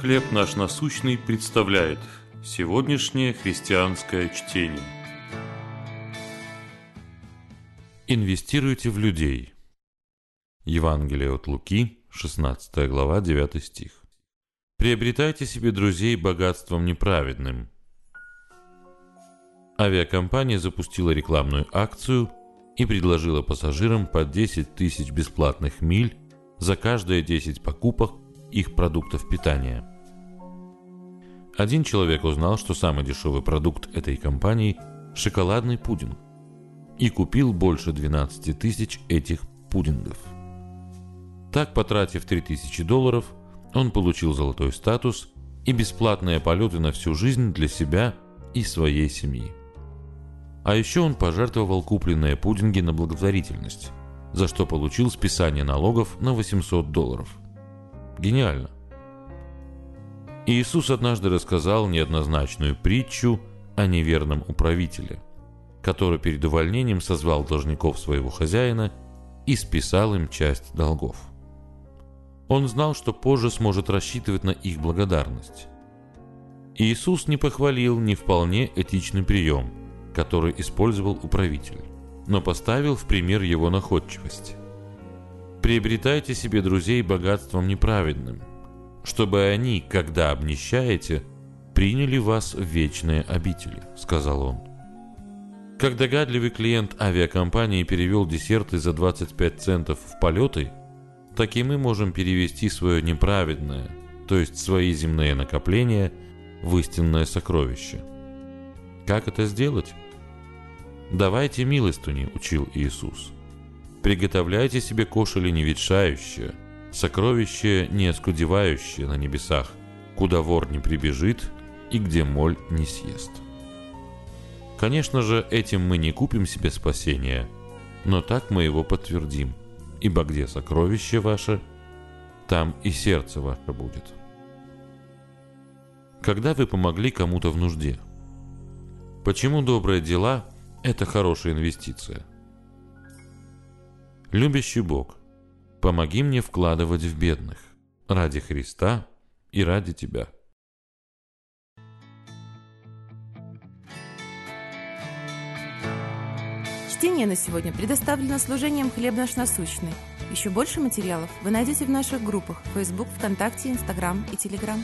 «Хлеб наш насущный» представляет сегодняшнее христианское чтение. Инвестируйте в людей. Евангелие от Луки, 16 глава, 9 стих. Приобретайте себе друзей богатством неправедным. Авиакомпания запустила рекламную акцию и предложила пассажирам по 10 тысяч бесплатных миль за каждые 10 покупок их продуктов питания. Один человек узнал, что самый дешевый продукт этой компании – шоколадный пудинг, и купил больше 12 тысяч этих пудингов. Так, потратив 3000 долларов, он получил золотой статус и бесплатные полеты на всю жизнь для себя и своей семьи. А еще он пожертвовал купленные пудинги на благотворительность, за что получил списание налогов на 800 долларов – Гениально. Иисус однажды рассказал неоднозначную притчу о неверном управителе, который перед увольнением созвал должников своего хозяина и списал им часть долгов. Он знал, что позже сможет рассчитывать на их благодарность. Иисус не похвалил не вполне этичный прием, который использовал управитель, но поставил в пример его находчивость приобретайте себе друзей богатством неправедным, чтобы они, когда обнищаете, приняли вас в вечные обители», — сказал он. Как догадливый клиент авиакомпании перевел десерты за 25 центов в полеты, так и мы можем перевести свое неправедное, то есть свои земные накопления, в истинное сокровище. Как это сделать? «Давайте милостыни», — учил Иисус. Приготовляйте себе кошели не ветшающее, сокровище не оскудевающее на небесах, куда вор не прибежит и где моль не съест. Конечно же, этим мы не купим себе спасения, но так мы его подтвердим, ибо где сокровище ваше, там и сердце ваше будет. Когда вы помогли кому-то в нужде? Почему добрые дела – это хорошая инвестиция – Любящий Бог, помоги мне вкладывать в бедных ради Христа и ради Тебя. Чтение на сегодня предоставлено служением «Хлеб наш насущный». Еще больше материалов вы найдете в наших группах Facebook, ВКонтакте, Инстаграм и Телеграм.